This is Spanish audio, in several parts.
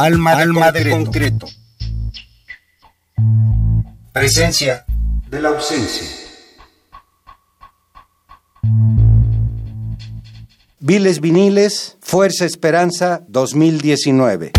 Alma, Alma de concreto. Presencia de la ausencia. Viles Viniles, Fuerza Esperanza 2019.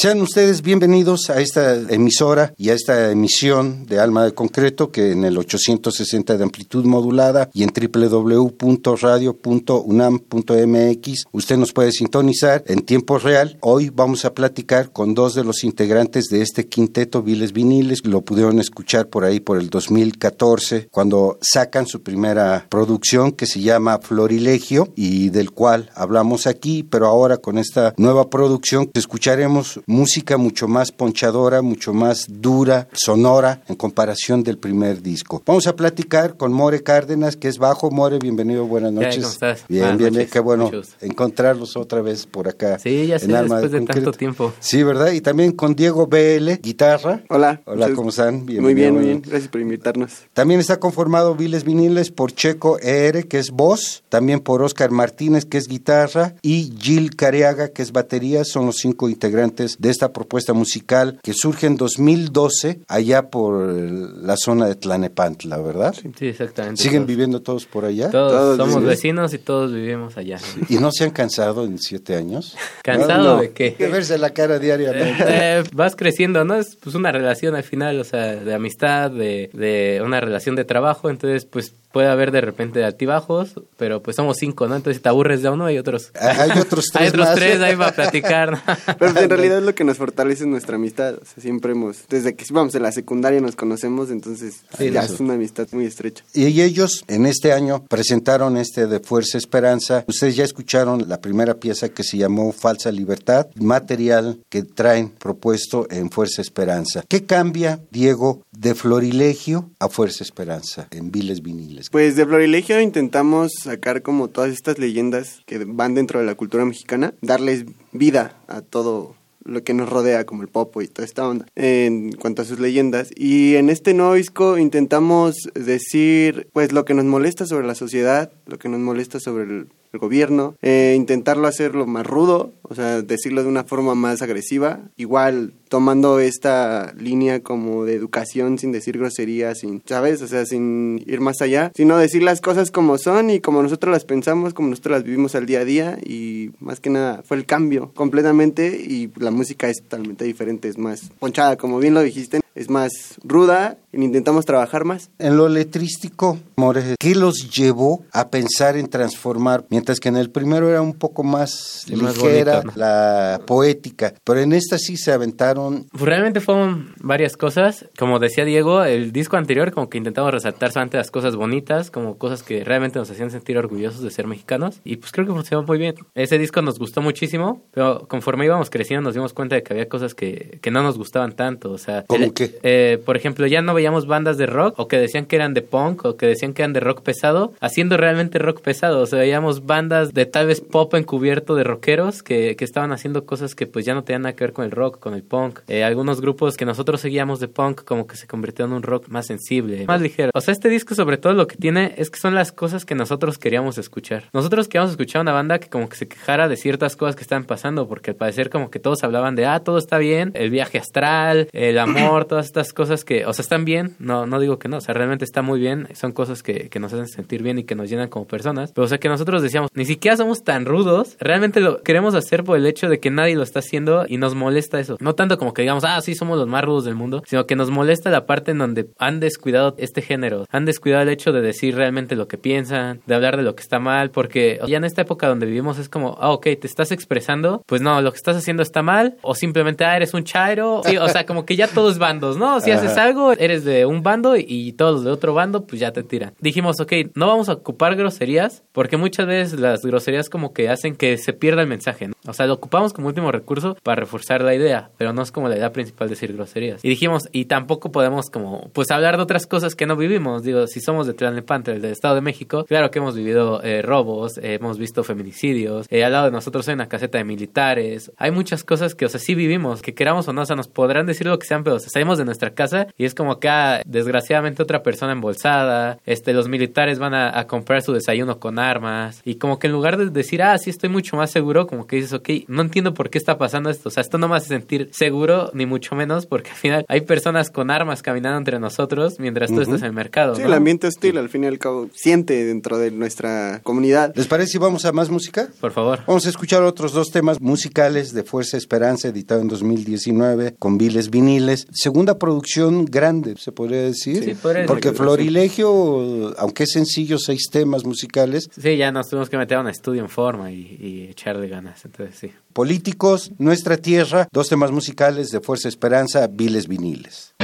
Sean ustedes bienvenidos a esta emisora y a esta emisión de Alma de Concreto que en el 860 de amplitud modulada y en www.radio.unam.mx usted nos puede sintonizar en tiempo real. Hoy vamos a platicar con dos de los integrantes de este quinteto Viles Viniles. Lo pudieron escuchar por ahí por el 2014 cuando sacan su primera producción que se llama Florilegio y del cual hablamos aquí, pero ahora con esta nueva producción escucharemos música mucho más ponchadora, mucho más dura, sonora en comparación del primer disco. Vamos a platicar con More Cárdenas, que es bajo. More, bienvenido, buenas noches. ¿Cómo estás? Bien, bien, qué bueno encontrarlos otra vez por acá. Sí, ya sé, después de, tanto tiempo. Sí, ¿verdad? Y también con Diego BL, guitarra. Hola. Hola, ¿cómo están? muy bien, muy bien. Gracias por invitarnos. También está conformado Viles Viniles por Checo ER, que es voz, también por Oscar Martínez, que es guitarra, y Gil Careaga, que es batería. Son los cinco integrantes de esta propuesta musical que surge en 2012 allá por la zona de Tlanepantla, ¿verdad? Sí, exactamente. ¿Siguen viviendo todos por allá? Todos, somos vecinos y todos vivimos allá. ¿Y no se han cansado en siete años? ¿Cansado de qué? De verse la cara diariamente. Eh, vas creciendo, ¿no? Es pues una relación al final, o sea, de amistad, de, de una relación de trabajo, entonces pues puede haber de repente altibajos, pero pues somos cinco, ¿no? Entonces si te aburres de uno hay otros. Hay otros tres. hay otros tres ahí para platicar. pero en realidad es lo que nos fortalece es nuestra amistad. O sea, siempre hemos, desde que vamos en la secundaria nos conocemos, entonces ya es una amistad muy estrecha. Y ellos en este año presentaron este de Fuerza Esperanza. Ustedes ya escucharon la primera pieza que se llamó Falsa Libertad, material que traen propuesto en Fuerza Esperanza. ¿Qué cambia, Diego, de Florilegio a Fuerza Esperanza en Viles Pues de Florilegio intentamos sacar como todas estas leyendas que van dentro de la cultura mexicana, darles vida a todo lo que nos rodea, como el popo y toda esta onda, en cuanto a sus leyendas. Y en este nuevo disco intentamos decir, pues, lo que nos molesta sobre la sociedad, lo que nos molesta sobre el el gobierno, eh, intentarlo hacerlo más rudo, o sea, decirlo de una forma más agresiva, igual tomando esta línea como de educación sin decir groserías, sin, ¿sabes? O sea, sin ir más allá, sino decir las cosas como son y como nosotros las pensamos, como nosotros las vivimos al día a día y más que nada fue el cambio completamente y la música es totalmente diferente, es más ponchada, como bien lo dijiste, es más ruda y intentamos trabajar más. En lo letrístico, More, ¿qué los llevó a pensar en transformar? Mientras que en el primero era un poco más, ligera, la poética, pero en esta sí se aventaron. Pues realmente fueron varias cosas. Como decía Diego, el disco anterior como que intentamos resaltar solamente las cosas bonitas, como cosas que realmente nos hacían sentir orgullosos de ser mexicanos y pues creo que funcionó muy bien. Ese disco nos gustó muchísimo, pero conforme íbamos creciendo nos dimos cuenta de que había cosas que, que no nos gustaban tanto, o sea, ¿Cómo que eh, por ejemplo, ya no veíamos bandas de rock o que decían que eran de punk o que decían que eran de rock pesado, haciendo realmente rock pesado. O sea, veíamos bandas de tal vez pop encubierto de rockeros que, que estaban haciendo cosas que pues ya no tenían nada que ver con el rock, con el punk. Eh, algunos grupos que nosotros seguíamos de punk como que se convirtieron en un rock más sensible, más ligero. O sea, este disco sobre todo lo que tiene es que son las cosas que nosotros queríamos escuchar. Nosotros queríamos escuchar una banda que como que se quejara de ciertas cosas que estaban pasando porque al parecer como que todos hablaban de, ah, todo está bien, el viaje astral, el amor, todas estas cosas que, o sea, están bien, no, no digo que no, o sea, realmente está muy bien, son cosas que, que nos hacen sentir bien y que nos llenan como personas, pero o sea, que nosotros decíamos, ni siquiera somos tan rudos, realmente lo queremos hacer por el hecho de que nadie lo está haciendo y nos molesta eso. No tanto como que digamos, ah, sí, somos los más rudos del mundo, sino que nos molesta la parte en donde han descuidado este género, han descuidado el hecho de decir realmente lo que piensan, de hablar de lo que está mal, porque ya en esta época donde vivimos es como, ah, ok, te estás expresando, pues no, lo que estás haciendo está mal, o simplemente, ah, eres un chairo, o sea, como que ya todos bandos, ¿no? Si haces algo, eres de un bando y todos los de otro bando, pues ya te tiran. Dijimos, ok, no vamos a ocupar groserías porque muchas veces las groserías como que hacen que se pierda el mensaje, ¿no? O sea, lo ocupamos como último recurso para reforzar la idea, pero no es como la idea principal decir groserías. Y dijimos, y tampoco podemos como, pues hablar de otras cosas que no vivimos. Digo, si somos de Tlalnepantla, del Estado de México, claro que hemos vivido eh, robos, hemos visto feminicidios, eh, al lado de nosotros hay una caseta de militares. Hay muchas cosas que, o sea, sí vivimos, que queramos o no, o sea, nos podrán decir lo que sean, pero salimos de nuestra casa y es como acá, desgraciadamente, otra persona embolsada, este, los militares van a, comprar su desayuno con armas, y como que en lugar de decir, ah, sí estoy mucho más seguro, como que dices, ok, no entiendo por qué está pasando esto, o sea, esto no me hace sentir seguro, ni mucho menos, porque al final hay personas con armas caminando entre nosotros mientras tú estás en el mercado. Sí, el ambiente hostil, al fin y al cabo, siente dentro de nuestra comunidad. ¿Les parece si vamos a más música? Por favor. Vamos a escuchar otros dos temas musicales de Fuerza Esperanza, editado en 2019, con Viles Viniles. Segunda producción grande, se podría decir. Sí, Porque Florilegio, aunque es sencillo, seis temas musicales. Sí, ya nos tuvimos que meter a un estudio en forma y, y echarle ganas, entonces sí. Políticos, Nuestra Tierra, dos temas musicales de Fuerza Esperanza, Viles Viniles.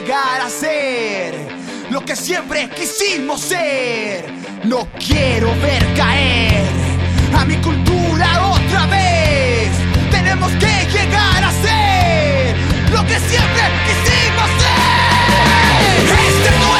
Llegar a ser lo que siempre quisimos ser. No quiero ver caer a mi cultura otra vez. Tenemos que llegar a ser lo que siempre quisimos ser. Esta es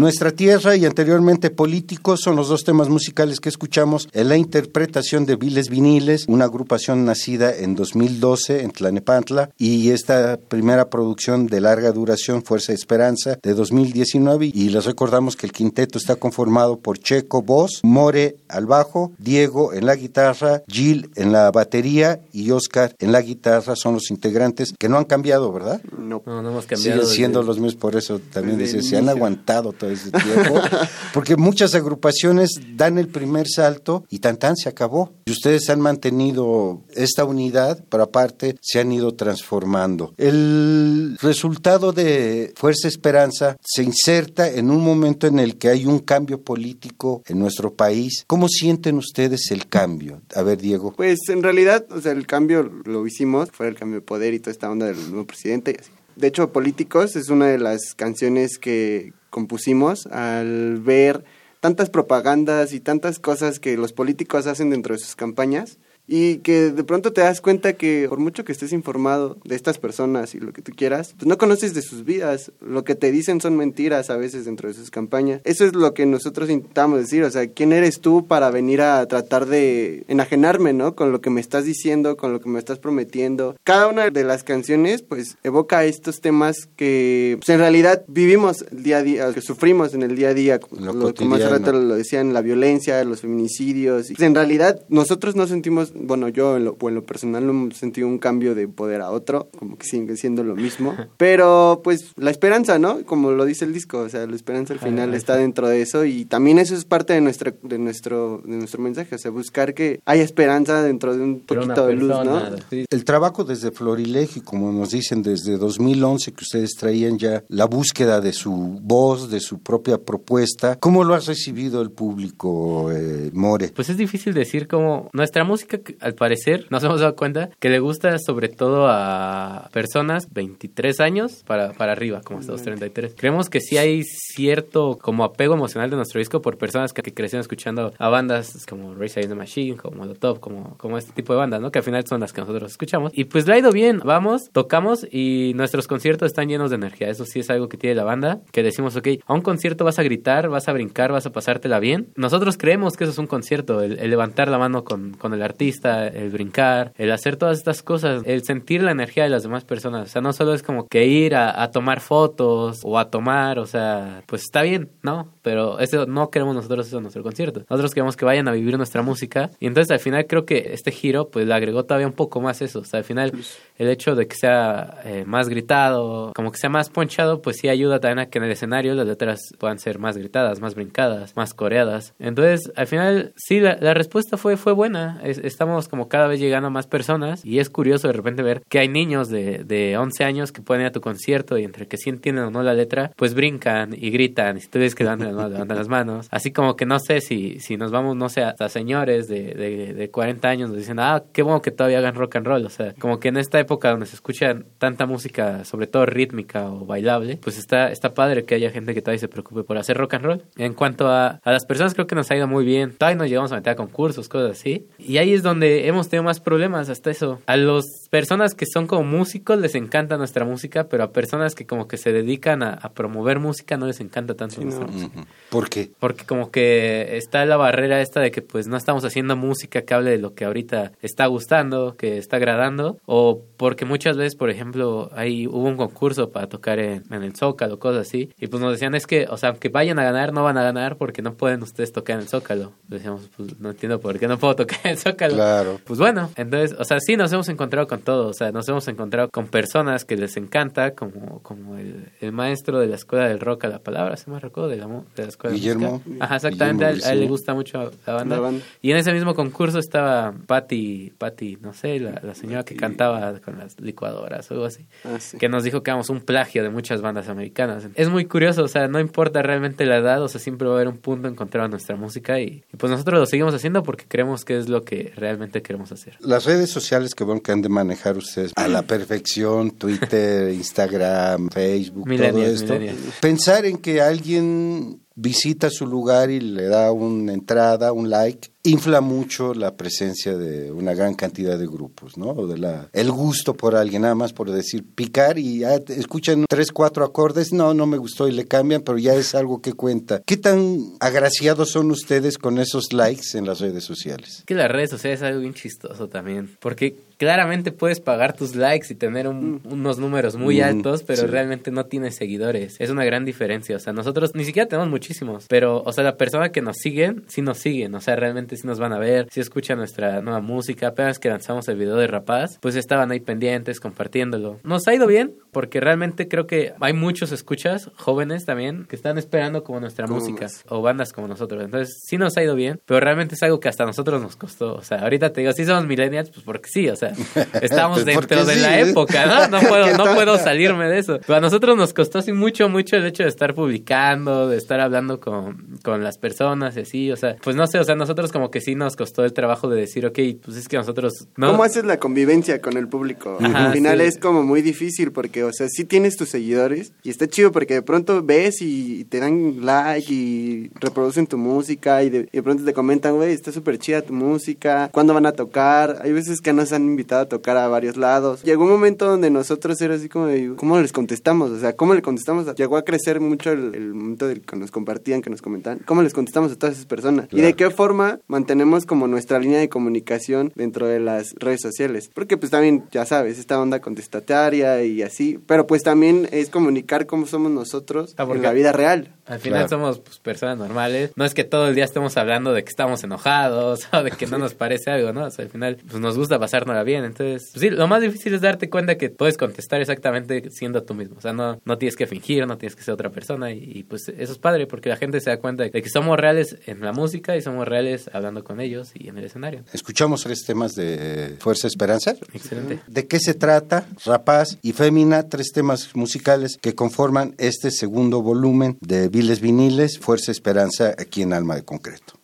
Nuestra tierra y anteriormente políticos son los dos temas musicales que escuchamos en la interpretación de Viles Viniles, una agrupación nacida en 2012 en Tlanepantla y esta primera producción de larga duración Fuerza y Esperanza de 2019 y les recordamos que el quinteto está conformado por Checo voz, More al bajo, Diego en la guitarra, Gil en la batería y Oscar en la guitarra son los integrantes que no han cambiado, ¿verdad? No. No, no hemos cambiado. Siguen desde- siendo los mismos, por eso también dice, se han aguantado todo ese tiempo, porque muchas agrupaciones dan el primer salto y tan tan se acabó. Y ustedes han mantenido esta unidad, pero aparte se han ido transformando. El resultado de Fuerza Esperanza se inserta en un momento en el que hay un cambio político en nuestro país. ¿Cómo sienten ustedes el cambio? A ver, Diego. Pues en realidad, o sea, el cambio lo hicimos, fue el cambio de poder y toda esta onda del nuevo presidente y así. De hecho, Políticos es una de las canciones que compusimos al ver tantas propagandas y tantas cosas que los políticos hacen dentro de sus campañas y que de pronto te das cuenta que por mucho que estés informado de estas personas y lo que tú quieras, pues no conoces de sus vidas. Lo que te dicen son mentiras a veces dentro de sus campañas. Eso es lo que nosotros intentamos decir, o sea, ¿quién eres tú para venir a tratar de enajenarme, ¿no? Con lo que me estás diciendo, con lo que me estás prometiendo. Cada una de las canciones pues evoca estos temas que pues, en realidad vivimos el día a día, que sufrimos en el día a día, Lo lo- como hace rato lo decían, la violencia, los feminicidios. Pues, en realidad, nosotros no sentimos, bueno, yo en lo, en lo personal no hemos sentido un cambio de poder a otro, como que sigue siendo lo mismo. Pero, pues, la esperanza, ¿no? Como lo dice el disco, o sea, la esperanza al final está dentro de eso y también eso es parte de nuestro, de nuestro, de nuestro mensaje, o sea, buscar que haya esperanza dentro de un poquito de luz, ¿no? sí. El trabajo desde Florilegio, como nos dicen, desde 2011 que ustedes traían ya la búsqueda de su voz, de su propia propuesta, ¿cómo lo has recibido el público, eh, More? Pues es difícil decir cómo nuestra música, al parecer, nos hemos dado cuenta que le gusta sobre todo a personas 23 años para, para arriba, como hasta los 33. Creemos que sí hay cierto como apego emocional de nuestro disco por personas que, que crecieron escuchando a bandas como Race Against the Machine, como Molotov, como, como este tipo de bandas, ¿no? Que al final son las que nosotros escuchamos. Y pues le ha ido bien, vamos, tocamos y nuestros conciertos están llenos de energía. Eso sí es algo que tiene la banda, que decimos, ok, a un concierto vas a gritar, vas a brincar, vas a pasártela bien. Nosotros creemos que eso es un concierto, el, el levantar la mano con, con el artista, el brincar, el hacer todas estas cosas, el sentir la energía de las demás personas. O sea, no solo es como que ir a, a tomar fotos o a tomar, o sea, pues está bien, ¿no? Pero eso no queremos nosotros eso en nuestro concierto. Nosotros queremos que vayan a vivir nuestra música y entonces al final creo que este giro pues le agregó todavía un poco más eso. O sea, al final el hecho de que sea eh, más gritado, como que sea más ponchado, pues sí ayuda también a que en el escenario las letras puedan ser más gritadas, más brincadas, más coreadas. Entonces, al final, sí, la, la respuesta fue, fue buena. Es- estamos como cada vez llegando a más personas y es curioso de repente ver que hay niños de, de 11 años que pueden ir a tu concierto y entre que sí entienden o no la letra, pues brincan y gritan. Y si tú ves que levantan, levantan las manos. Así como que no sé si, si nos vamos, no sé, hasta señores de, de, de 40 años nos dicen, ah, qué bueno que todavía hagan rock and roll. O sea, como que en esta época donde se escucha tanta música, sobre todo rítmica o bailable, pues está, está padre que haya gente que todavía se preocupe por hacer rock and roll. En cuanto a, a las personas, creo que nos ha ido muy bien. Todavía nos llegamos a meter a concursos, cosas así. Y ahí es donde hemos tenido más problemas hasta eso. A las personas que son como músicos les encanta nuestra música, pero a personas que como que se dedican a, a promover música no les encanta tanto nuestra música. Ujú. ¿Por qué? Porque como que está la barrera esta de que pues no estamos haciendo música que hable de lo que ahorita está gustando, que está agradando, o porque muchas veces, por ejemplo, ahí hubo un concurso para tocar en, en el Zócalo, cosas así, y pues nos decían es que, o sea, aunque vayan a ganar, no van a ganar porque no pueden ustedes tocar en el Zócalo. Decíamos, pues no entiendo por qué no puedo tocar en el Zócalo. Claro. Pues bueno, entonces, o sea, sí nos hemos encontrado con todo, o sea, nos hemos encontrado con personas que les encanta, como, como el, el maestro de la escuela del rock a la palabra, se me recuerdo de la, de la escuela de Guillermo. música. Ajá, exactamente, Guillermo a, él- a él le gusta mucho la banda. La banda. Y en ese mismo concurso estaba Patty, Patty, no sé, la, la señora que cantaba con las licuadoras o algo así. Ah, sí. Que nos dijo que éramos un plagio de muchas bandas americanas. Es muy curioso, o sea, no importa realmente la edad, o sea, siempre va a haber un punto encontrado en nuestra música y, y pues nosotros lo seguimos haciendo porque creemos que es lo que realmente queremos hacer. Las redes sociales que, bueno, que han de manejar ustedes a la perfección, Twitter, Instagram, Facebook, todo esto. Pensar en que alguien visita su lugar y le da una entrada, un like, infla mucho la presencia de una gran cantidad de grupos, ¿no? O de la, el gusto por alguien, nada más por decir picar y ya escuchan tres, cuatro acordes, no, no me gustó y le cambian, pero ya es algo que cuenta. ¿Qué tan agraciados son ustedes con esos likes en las redes sociales? Que las redes sociales es algo bien chistoso también, porque claramente puedes pagar tus likes y tener un- unos números muy Mm, altos, pero sí. realmente no tienes seguidores. Es una gran diferencia, o sea, nosotros ni siquiera tenemos muchísimos, pero, o sea, la persona que nos siguen, sí nos siguen, o sea, realmente sí nos van a ver, sí escuchan nuestra nueva música, apenas que lanzamos el video de Rapaz, pues estaban ahí pendientes, compartiéndolo. Nos ha ido bien, porque realmente creo que hay muchos escuchas, jóvenes también, que están esperando como nuestra música, o bandas como nosotros, entonces sí nos ha ido bien, pero realmente es algo que hasta nosotros nos costó, o sea, ahorita te digo, sí somos millennials, pues porque sí, o sea, estamos Pues dentro de sí, la ¿eh? época, ¿no? No puedo, no puedo salirme de eso. Pero a nosotros nos costó así mucho, mucho el hecho de estar publicando, de estar hablando con, con las personas y así, o sea, pues no sé, o sea, nosotros como que sí nos costó el trabajo de decir, ok, pues es que nosotros... No, ¿Cómo haces la convivencia con el público? Ajá, Al final sí. es como muy difícil porque, o sea, sí tienes tus seguidores y está chido porque de pronto ves y te dan like y reproducen tu música y de, y de pronto te comentan, güey, está súper chida tu música, ¿cuándo van a tocar? Hay veces que nos han invitado a tocar a varios lados. Llegó un momento donde nosotros era así como de, ¿cómo les contestamos? O sea, ¿cómo le contestamos? Llegó a crecer mucho el, el momento del que nos compartían, que nos comentaban. ¿Cómo les contestamos a todas esas personas? ¿Y de Claro. qué forma mantenemos como nuestra línea de comunicación dentro de las redes sociales? Porque pues también, ya sabes, esta onda contestataria y así, pero pues también es comunicar cómo somos nosotros Ah, en la vida real. Al final Claro. somos pues, personas normales. No es que todo el día estemos hablando de que estamos enojados o de que no nos parece algo, ¿no? O sea, al final pues, nos gusta pasárnosla bien. Entonces, pues, sí, lo más difícil es darte cuenta que puedes contestar exactamente siendo tú mismo. O sea, no, no tienes que fingir, no tienes que ser otra persona. Y, y, pues eso es padre porque la gente se da cuenta de que somos reales en la música y somos reales hablando con ellos y en el escenario. Escuchamos tres temas de Fuerza Esperanza. Excelente. ¿De qué se trata? Rapaz y Fémina, tres temas musicales que conforman este segundo volumen de Viles Viniles, Fuerza Esperanza, aquí en Alma de Concreto.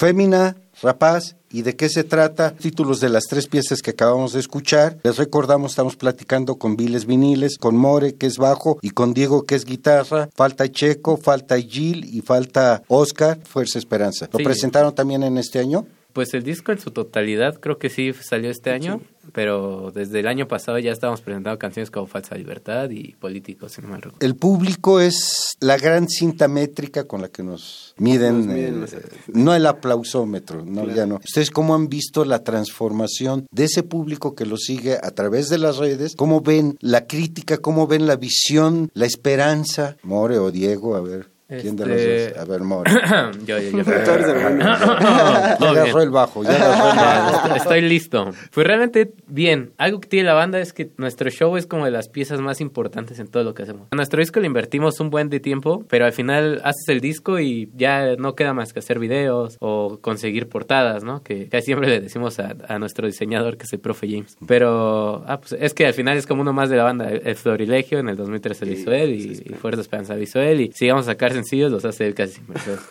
Fémina, Rapaz, ¿y de qué se trata? Títulos de las tres piezas que acabamos de escuchar. Les recordamos, estamos platicando con Viles Viniles, con More, que es bajo, y con Diego, que es guitarra. Falta Checo, falta Gil y falta Oscar, Fuerza Esperanza. ¿Lo Sí. presentaron también en este año? Pues el disco en su totalidad creo que sí salió este año, pero desde el año pasado ya estábamos presentando canciones como Falsa Libertad y Políticos, si no mal recuerdo. El público es la gran cinta métrica con la que nos miden, Nos miden eh, los no el aplausómetro, no, Claro. ya no. ¿Ustedes cómo han visto la transformación de ese público que lo sigue a través de las redes? ¿Cómo ven la crítica, cómo ven la visión, la esperanza? More o Diego, a ver, ¿quién de los Este- dos? A ver, More. yo, yo, yo. Ya agarró el bajo, ya agarró el bajo. Estoy- Estoy listo. Pues realmente bien. Algo que tiene la banda es que nuestro show es como de las piezas más importantes en todo lo que hacemos. A nuestro disco le invertimos un buen de tiempo, pero al final haces el disco y ya no queda más que hacer videos o conseguir portadas, ¿no? Que casi siempre le decimos a, a nuestro diseñador que es el profe James. Pero ah, pues es que al final es como uno más de la banda. El, Florilegio en el 2013 lo hizo él y, Fuerza Esperanza lo hizo él y si vamos a sacar sencillos los hace él casi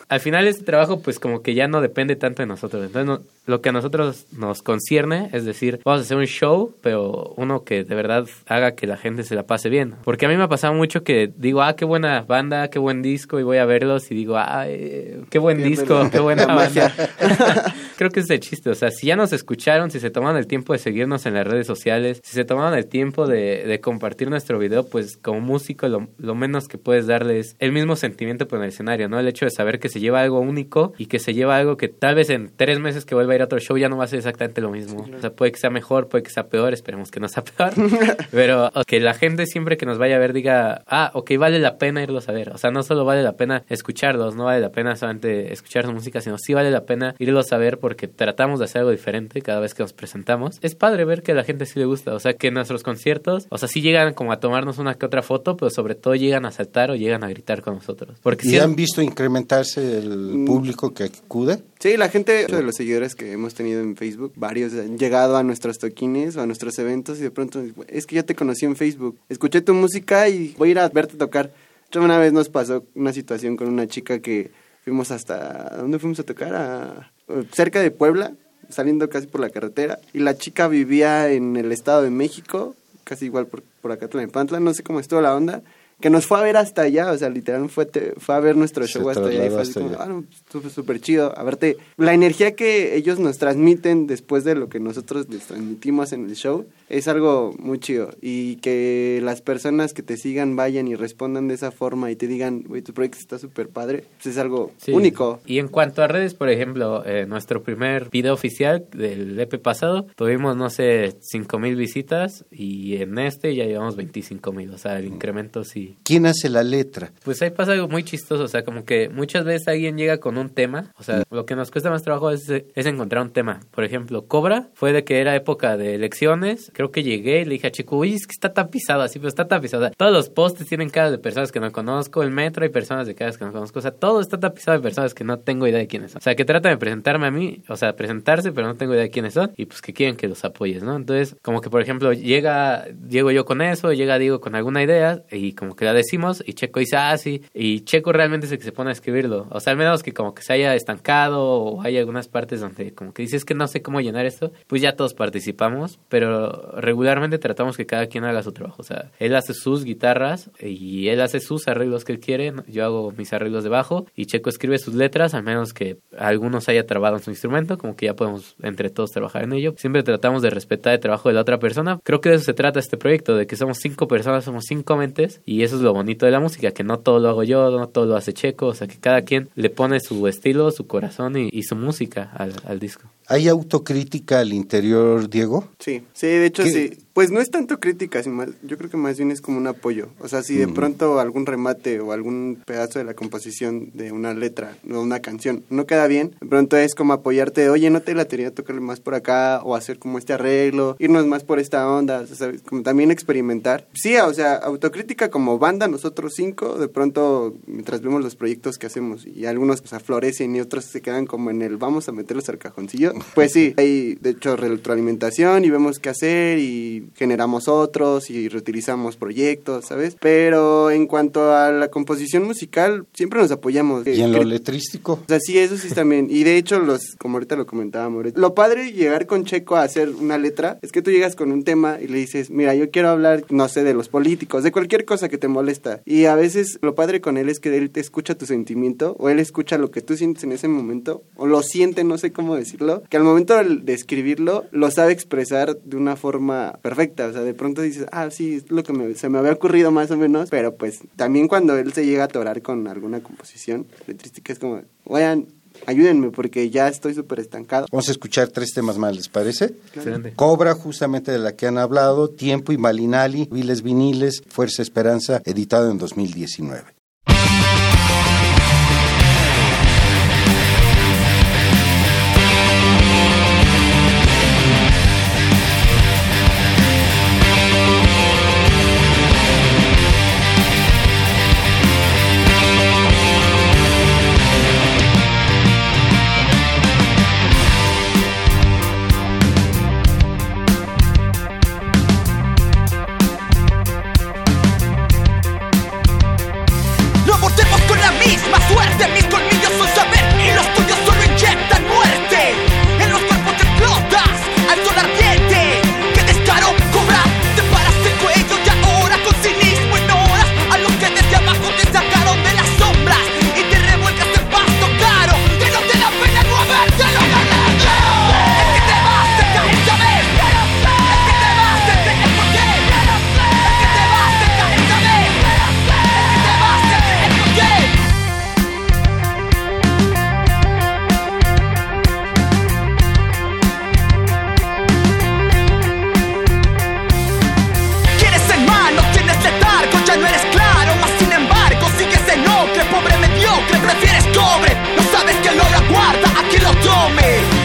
al final este trabajo pues como que ya no depende tanto de nosotros. Entonces no- lo que a nosotros nos concierne es decir, vamos a hacer un show, pero uno que de verdad haga que la gente se la pase bien. Porque a mí me ha pasado mucho que digo, ah, qué buena banda, qué buen disco y voy a verlos y digo, ah, qué buen Pierde disco, la- qué buena banda. Creo que ese es el chiste. O sea, si ya nos escucharon, si se tomaron el tiempo de seguirnos en las redes sociales, si se tomaron el tiempo de, de compartir nuestro video, pues como músico lo, lo menos que puedes darles el mismo sentimiento por el escenario, ¿no? El hecho de saber que se lleva algo único y que se lleva algo que tal vez en tres meses que vuelva a ir a otro show ya no va a ser exactamente lo mismo. O sea, puede que sea mejor, puede que sea peor, esperemos que no sea peor. Pero que la gente siempre que nos vaya a ver diga, ah, ok, vale la pena irlos a ver. O sea, no solo vale la pena escucharlos, no vale la pena solamente escuchar su música, sino sí vale la pena irlos a ver porque tratamos de hacer algo diferente cada vez que nos presentamos. Es padre ver que a la gente sí le gusta. O sea, que nuestros conciertos, o sea, sí llegan como a tomarnos una que otra foto, pero sobre todo llegan a saltar o llegan a gritar con nosotros. Porque ¿Y sí, han visto incrementarse el público que acude? Sí, la gente de los seguidores que hemos tenido en Facebook, varios han llegado a nuestros toquines o a nuestros eventos y de pronto, es que yo te conocí en Facebook, escuché tu música y voy a ir a verte tocar. Otra Una vez nos pasó una situación con una chica que fuimos hasta, ¿a ¿dónde fuimos a tocar? A, cerca de Puebla, saliendo casi por la carretera. Y la chica vivía en el Estado de México, casi igual por, por acá, Tlalnepantla, no sé cómo estuvo la onda. Que nos fue a ver hasta allá, o sea, literal fue, te- fue a ver nuestro Se show hasta allá. Y fue así como, ah, no, súper chido. A verte, la energía que ellos nos transmiten después de lo que nosotros les transmitimos en el show es algo muy chido. Y que las personas que te sigan vayan y respondan de esa forma y te digan, güey, tu proyecto está súper padre, pues es algo Sí. único. Y en cuanto a redes, por ejemplo, eh, nuestro primer video oficial del EP pasado, tuvimos, no sé, 5 mil visitas y en este ya llevamos 25 mil. O sea, el incremento sí. ¿Quién hace la letra? Pues ahí pasa algo muy chistoso. O sea, como que muchas veces alguien llega con un tema. O sea, lo que nos cuesta más trabajo es, encontrar un tema. Por ejemplo, Cobra fue de que era época de elecciones. Creo que llegué y le dije a Chico, uy, es que está tapizado así, pero está tapizado. Todos los postes tienen caras de personas que no conozco. El metro hay personas de caras que no conozco. O sea, todo está tapizado de personas que no tengo idea de quiénes son. O sea, que tratan de presentarme a mí, o sea, presentarse, pero no tengo idea de quiénes son. Y pues que quieren que los apoyes, ¿no? Entonces, como que por ejemplo, llega, llego yo con eso, llega Diego con alguna idea y como que la decimos y Checo dice, ah, sí. Y Checo realmente es el que se pone a escribirlo. O sea, al menos que como que se haya estancado o hay algunas partes donde como que dices que no sé cómo llenar esto, pues ya todos participamos, pero regularmente tratamos que cada quien haga su trabajo. O sea, él hace sus guitarras y él hace sus arreglos que él quiere, yo hago mis arreglos de bajo y Checo escribe sus letras, al menos que algunos haya trabado en su instrumento, como que ya podemos entre todos trabajar en ello. Siempre tratamos de respetar el trabajo de la otra persona. Creo que de eso se trata este proyecto, de que somos cinco personas, somos cinco mentes y eso es lo bonito de la música, que no todo lo hago yo, no todo lo hace Checo, o sea, que cada quien le pone su estilo, su corazón y, y su música al, al disco. ¿Hay autocrítica al interior, Diego? Sí, sí, de hecho ¿Qué? sí. Pues no es tanto crítica, sino más- yo creo que más bien es como un apoyo. O sea, si de pronto algún remate o algún pedazo de la composición de una letra o una canción no queda bien, de pronto es como apoyarte, oye, no te la tenía tocarle más por acá o hacer como este arreglo, irnos más por esta onda, o sea, como también experimentar. Sí, o sea, autocrítica como banda, nosotros cinco, de pronto mientras vemos los proyectos que hacemos y algunos pues, aflorecen y otros se quedan como en el vamos a meterlos al cajoncillo, Pues sí, hay de hecho retroalimentación y vemos qué hacer y generamos otros y reutilizamos proyectos, ¿sabes? Pero en cuanto a la composición musical, siempre nos apoyamos. ¿Y en lo letrístico? o sea, sí, eso sí también. Y de hecho, los, como ahorita lo comentábamos, lo padre llegar con Checo a hacer una letra es que tú llegas con un tema y le dices, mira, yo quiero hablar, no sé, de los políticos, de cualquier cosa que te molesta. Y a veces lo padre con él es que él te escucha tu sentimiento o él escucha lo que tú sientes en ese momento o lo siente, no sé cómo decirlo, que al momento de escribirlo lo sabe expresar de una forma perfecta. O sea, de pronto dices, ah, sí, es lo que me- se me había ocurrido más o menos, pero pues también cuando él se llega a atorar con alguna composición letrística es como, oigan, ayúdenme porque ya estoy súper estancado. Vamos a escuchar tres temas más, ¿les parece? Excelente. Cobra, justamente de la que han hablado, Tiempo y Malinali, Viles Viniles, Fuerza Esperanza, editado en 2019. Quien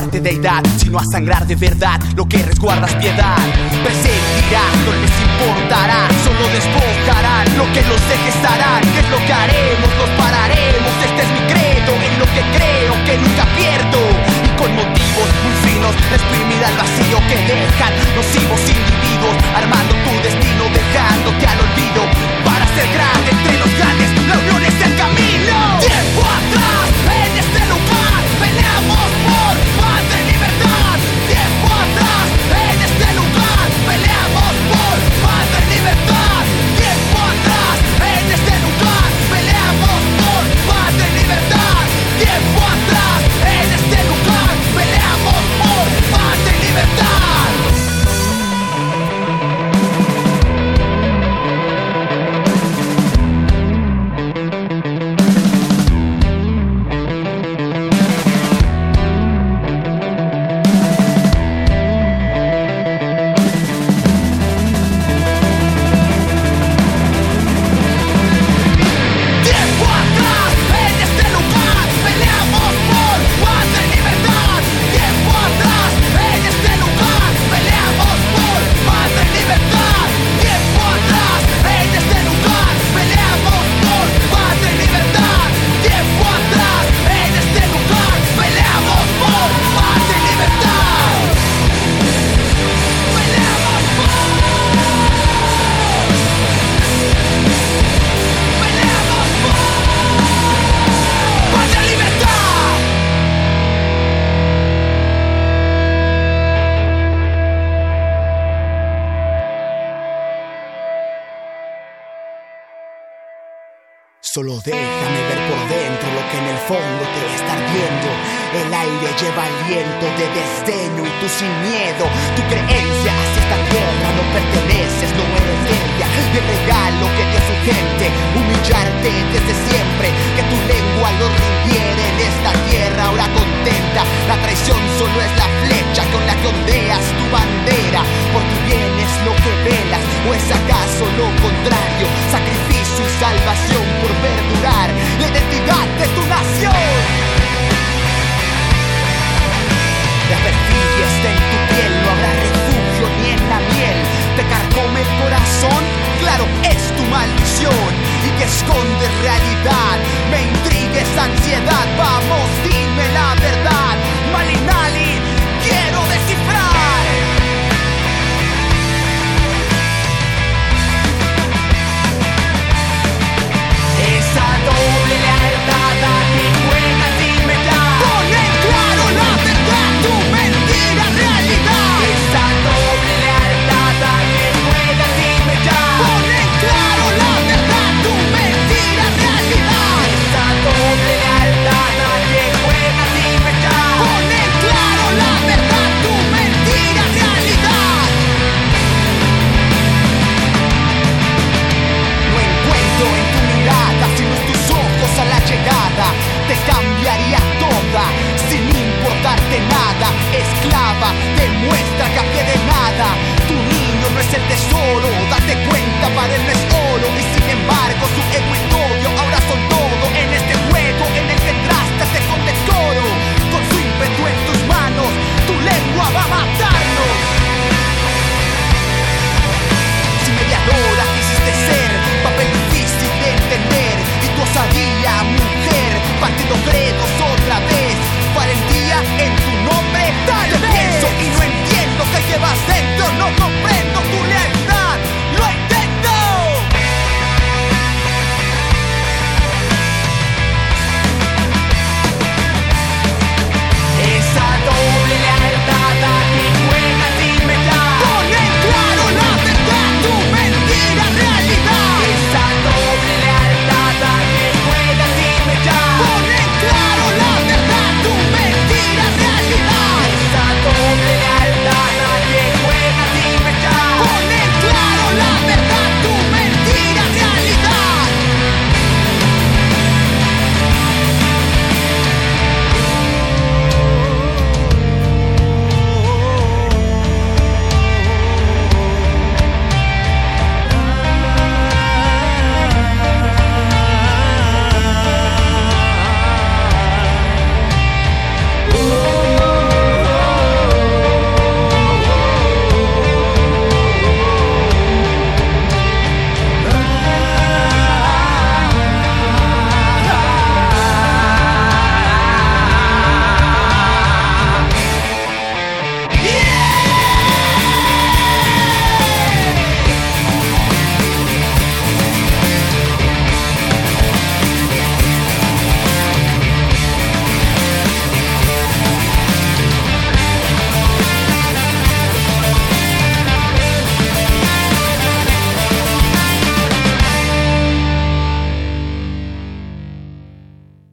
no a salvarte de edad, sino a sangrar de verdad lo que resguardas piedad. Perseguirán, no les importará, solo despojarán lo que los deje estarán. ¿Qué es lo que haremos? Nos pararemos, este es mi credo, en lo que creo que nunca pierdo. Y con motivos muy finos, exprimir al vacío que dejan nocivos individuos, armando tu destino, dejándote al olvido. Para ser grande entre los grandes, la unión es el camino. Tiempo atrás, Solo déjame ver por dentro lo que en el fondo te va a estar viendo. El aire lleva aliento de desdeño y tú sin miedo. Tu creencia hacia esta tierra no perteneces, no eres de ella. El regalo que dio su gente, humillarte desde siempre. Que tu lengua lo rindiera en esta tierra ahora contenta. La traición solo es la flecha con la que ondeas tu bandera. Por tu bien es lo que velas, o es acaso lo contrario. Sacrificio y salvación por perdurar la identidad de tu nación. La perfidia está en tu piel, no habrá en la miel. Te carcome el corazón, claro, es tu maldición. Y que esconde realidad, me intriga esa ansiedad. Vamos, dime la verdad, Malinali, quiero descifrar. Demuestra que a pie de nada. Tu niño no es el tesoro, date cuenta, para él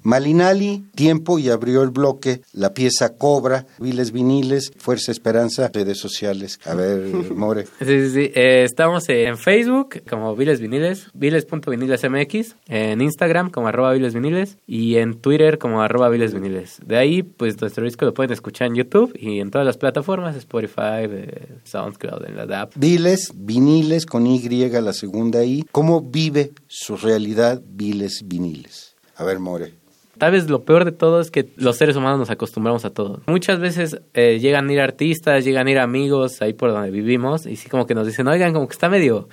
Malinali, tiempo y abrió el bloque, la pieza Cobra, Viles Viniles, Fuerza Esperanza, redes sociales. A ver, More. Sí, sí, sí. Eh, estamos en Facebook como Viles Viniles, viles.vinilesmx, en Instagram como arroba Viles Viniles y en Twitter como arroba Viles Viniles. De ahí, pues nuestro disco lo pueden escuchar en YouTube y en todas las plataformas, Spotify, eh, SoundCloud, en la app. Viles, Viniles con Y, la segunda I. ¿Cómo vive su realidad Viles Viniles? A ver, More. Tal vez lo peor de todo es que los seres humanos nos acostumbramos a todo. Muchas veces eh, llegan a ir artistas, llegan a ir amigos ahí por donde vivimos y sí como que nos dicen, oigan, como que está medio,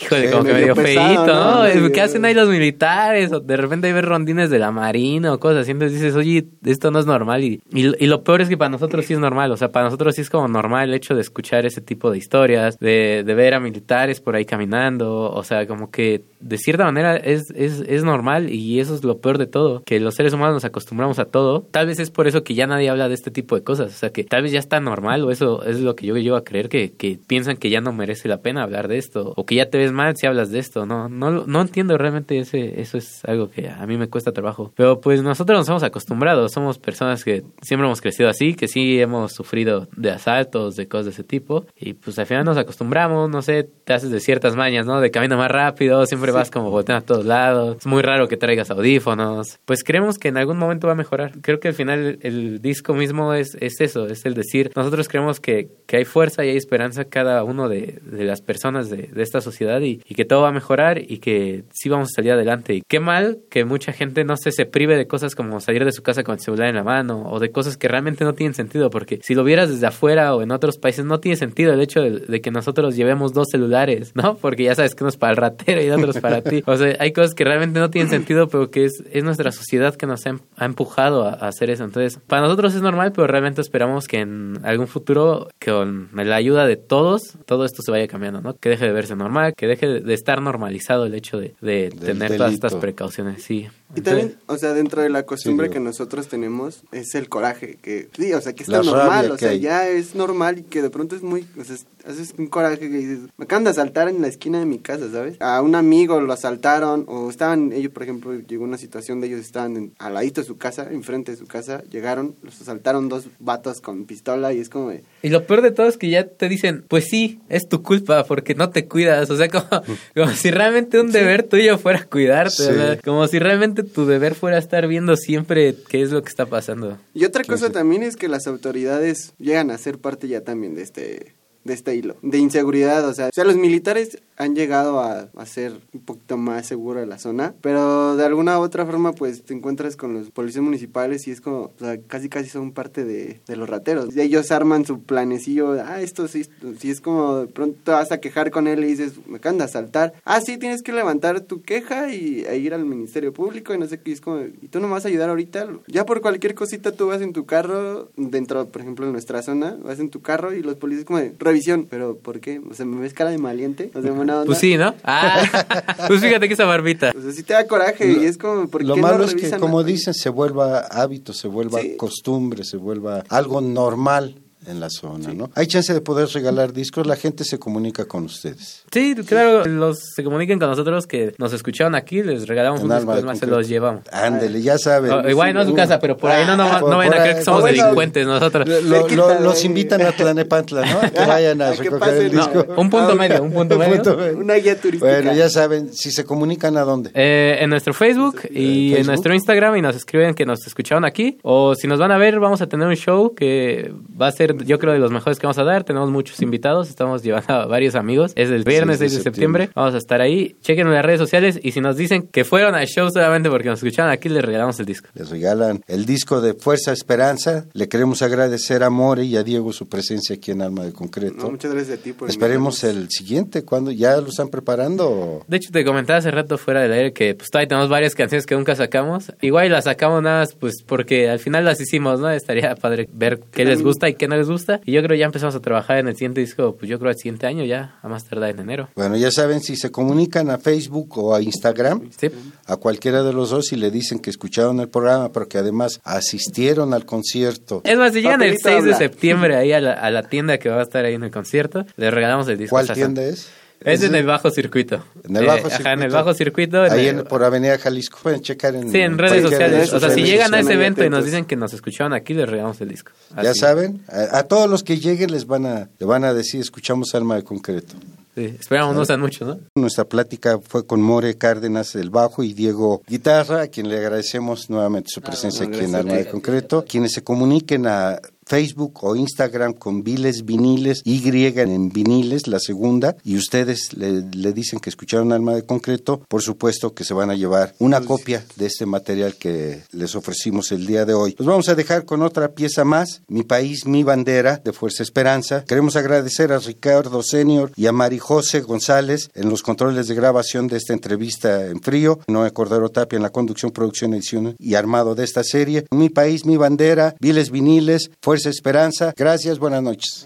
híjole, Sí, como que medio medio feíto, ¿no? ¿no? Medio- ¿Qué hacen ahí los militares? O de repente hay ver rondines de la marina o cosas así. Entonces dices, oye, esto no es normal. Y, y, y lo peor es que para nosotros sí es normal. O sea, para nosotros sí es como normal el hecho de escuchar ese tipo de historias, de, de ver a militares por ahí caminando. O sea, como que de cierta manera es, es, es normal y eso es lo peor de todo, que los seres humanos nos acostumbramos a todo. Tal vez es por eso que ya nadie habla de este tipo de cosas. O sea, que tal vez ya está normal o eso es lo que yo llevo a creer, que, que piensan que ya no merece la pena hablar de esto o que ya te ves mal si hablas de esto. No, no, no entiendo realmente ese, eso es algo que a mí me cuesta trabajo. Pero pues nosotros nos hemos acostumbrado, somos personas que siempre hemos crecido así, que sí hemos sufrido de asaltos, de cosas de ese tipo y pues al final nos acostumbramos, no sé, te haces de ciertas mañas, ¿no? De camino más rápido, siempre vas como volteando a todos lados, es muy raro que traigas audífonos. Pues creemos que en algún momento va a mejorar. Creo que al final el, el disco mismo es, es eso, es el decir, nosotros creemos que, que hay fuerza y hay esperanza cada uno de, de las personas de, de esta sociedad y, y que todo va a mejorar y que sí vamos a salir adelante. Y qué mal que mucha gente no sé, se prive de cosas como salir de su casa con el celular en la mano o de cosas que realmente no tienen sentido, porque si lo vieras desde afuera o en otros países no tiene sentido el hecho de, de que nosotros llevemos dos celulares, ¿no? Porque ya sabes que uno es para el ratero y otro es para ti. O sea, hay cosas que realmente no tienen sentido, pero que es, es nuestra sociedad que nos ha, em- empujado a, a hacer eso. Entonces, para nosotros es normal, pero realmente esperamos que en algún futuro, con la ayuda de todos, todo esto se vaya cambiando, ¿no? Que deje de verse normal, que deje de, estar normalizado el hecho de, de tener todas estas precauciones, sí. Y también, o sea, dentro de la costumbre Sí, que nosotros tenemos es el coraje, que sí, o sea, que está La normal, o sea, hay. ya es normal y que de pronto es muy, o sea, es- haces un coraje que dices, me acaban de asaltar en la esquina de mi casa, ¿sabes? A un amigo lo asaltaron o estaban, ellos, por ejemplo, llegó una situación de ellos estaban en- al ladito de su casa, enfrente de su casa, llegaron, los asaltaron dos vatos con pistola y es como de, Y lo peor de todo es que ya te dicen, pues sí, es tu culpa porque no te cuidas. O sea, como, como si realmente un deber tuyo fuera cuidarte. Sí. o sea, como si realmente tu deber fuera estar viendo siempre qué es lo que está pasando. Y otra cosa también es que las autoridades llegan a ser parte ya también de este de este hilo, de inseguridad, o sea, o sea, los militares han llegado a hacer un poquito más segura la zona, pero de alguna u otra forma pues te encuentras con los policías municipales y es como, o sea, casi casi son parte de, de los rateros. Y ellos arman su planecillo, ah, esto sí, sí es como de pronto vas a quejar con él y dices, me acaban de asaltar, ah, sí, tienes que levantar tu queja y e ir al Ministerio Público y no sé qué, es como, y tú no me vas a ayudar ahorita, ya por cualquier cosita tú vas en tu carro, dentro, por ejemplo, en nuestra zona, vas en tu carro y los policías como revisión, pero ¿por qué? O sea, ¿me ves cara de maliente? O sea, buena onda. Pues sí, ¿no? Ah, pues fíjate que esa barbita. O sea, sí te da coraje y es como, ¿por Lo qué malo no es que, como dicen, se vuelva hábito, se vuelva Sí. costumbre, se vuelva algo normal en la zona, ¿no? Hay chance de poder regalar discos, la gente se comunica con ustedes. Sí, claro, los se comuniquen con nosotros que nos escucharon aquí, les regalamos En un disco, más, se los llevamos. Ándele, ya saben. O- igual no es su casa, pero por ahí no, no, Ah, no vayan a creer que somos Bueno, delincuentes nosotros. Lo- lo- Cerquita, los invitan a Tlanepantla, ¿no? Que vayan a recoger pasen, el no, disco. un punto medio, un punto medio. Una guía turística. Bueno, ya saben, si se comunican a dónde. Eh, en nuestro Facebook y Facebook. en nuestro Instagram y nos escriben que nos escucharon aquí. O si nos van a ver, vamos a tener un show que va a ser, yo creo, de los mejores que vamos a dar. Tenemos muchos invitados, estamos llevando a varios amigos. Es el viernes 6 6 de, de septiembre. septiembre. Vamos a estar ahí. Chequen en las redes sociales y si nos dicen que fueron al show solamente porque nos escucharon aquí, les regalamos el disco. Les regalan el disco de Fuerza Esperanza. Le queremos agradecer a More y a Diego su presencia aquí en Alma de Concreto. No, muchas gracias a ti por Esperemos invitarnos. el siguiente, cuando ya lo están preparando. De hecho, te comentaba hace rato fuera del aire que pues todavía tenemos varias canciones que nunca sacamos. Igual las sacamos nada más pues porque al final las hicimos, ¿no? Estaría padre ver qué les gusta y qué no les gusta. Y yo creo ya empezamos a trabajar en el siguiente disco, pues yo creo el siguiente año ya, a más tardar en enero. Bueno, ya saben, si se comunican a Facebook o a Instagram, Sí. a cualquiera de los dos y le dicen que escucharon el programa, pero que además asistieron al concierto. Es más, si llegan el Papelito 6 de septiembre ahí a la, a la tienda que va a estar ahí en el concierto, les regalamos el disco. ¿Cuál tienda es? Es en el bajo circuito. En el Eh, bajo ajá, circuito. en el bajo circuito. en Ahí el- en- por Avenida Jalisco. Pueden checar en, Sí, en redes sociales. O sea, si llegan a ese evento y nos dicen que nos escucharon aquí, les regalamos el disco. Ya Así. saben, a, a todos los que lleguen les van a, le van a decir, escuchamos Alma de Concreto. Sí, esperamos no sean muchos, ¿no? Nuestra plática fue con More Cárdenas del bajo y Diego Guitarra, a quien le agradecemos nuevamente su presencia no, aquí en Alma de. Concreto. Quienes se comuniquen a Facebook o Instagram con Viles Viniles, Y en Viniles, la segunda, y ustedes le, le dicen que escucharon Alma de Concreto, por supuesto que se van a llevar una copia de este material que les ofrecimos el día de hoy. Los vamos a dejar con otra pieza más, Mi País, Mi Bandera, de Fuerza Esperanza. Queremos agradecer a Ricardo Senior y a Mari José González en los controles de grabación de esta entrevista en frío, Noé Cordero Tapia en la conducción, producción, edición y armado de esta serie. Mi País, Mi Bandera, Viles Viniles, Fuerza Esperanza. Gracias, buenas noches.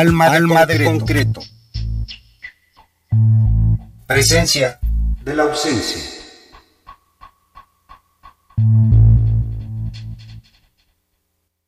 Alma, Alma de concreto. Presencia de la ausencia.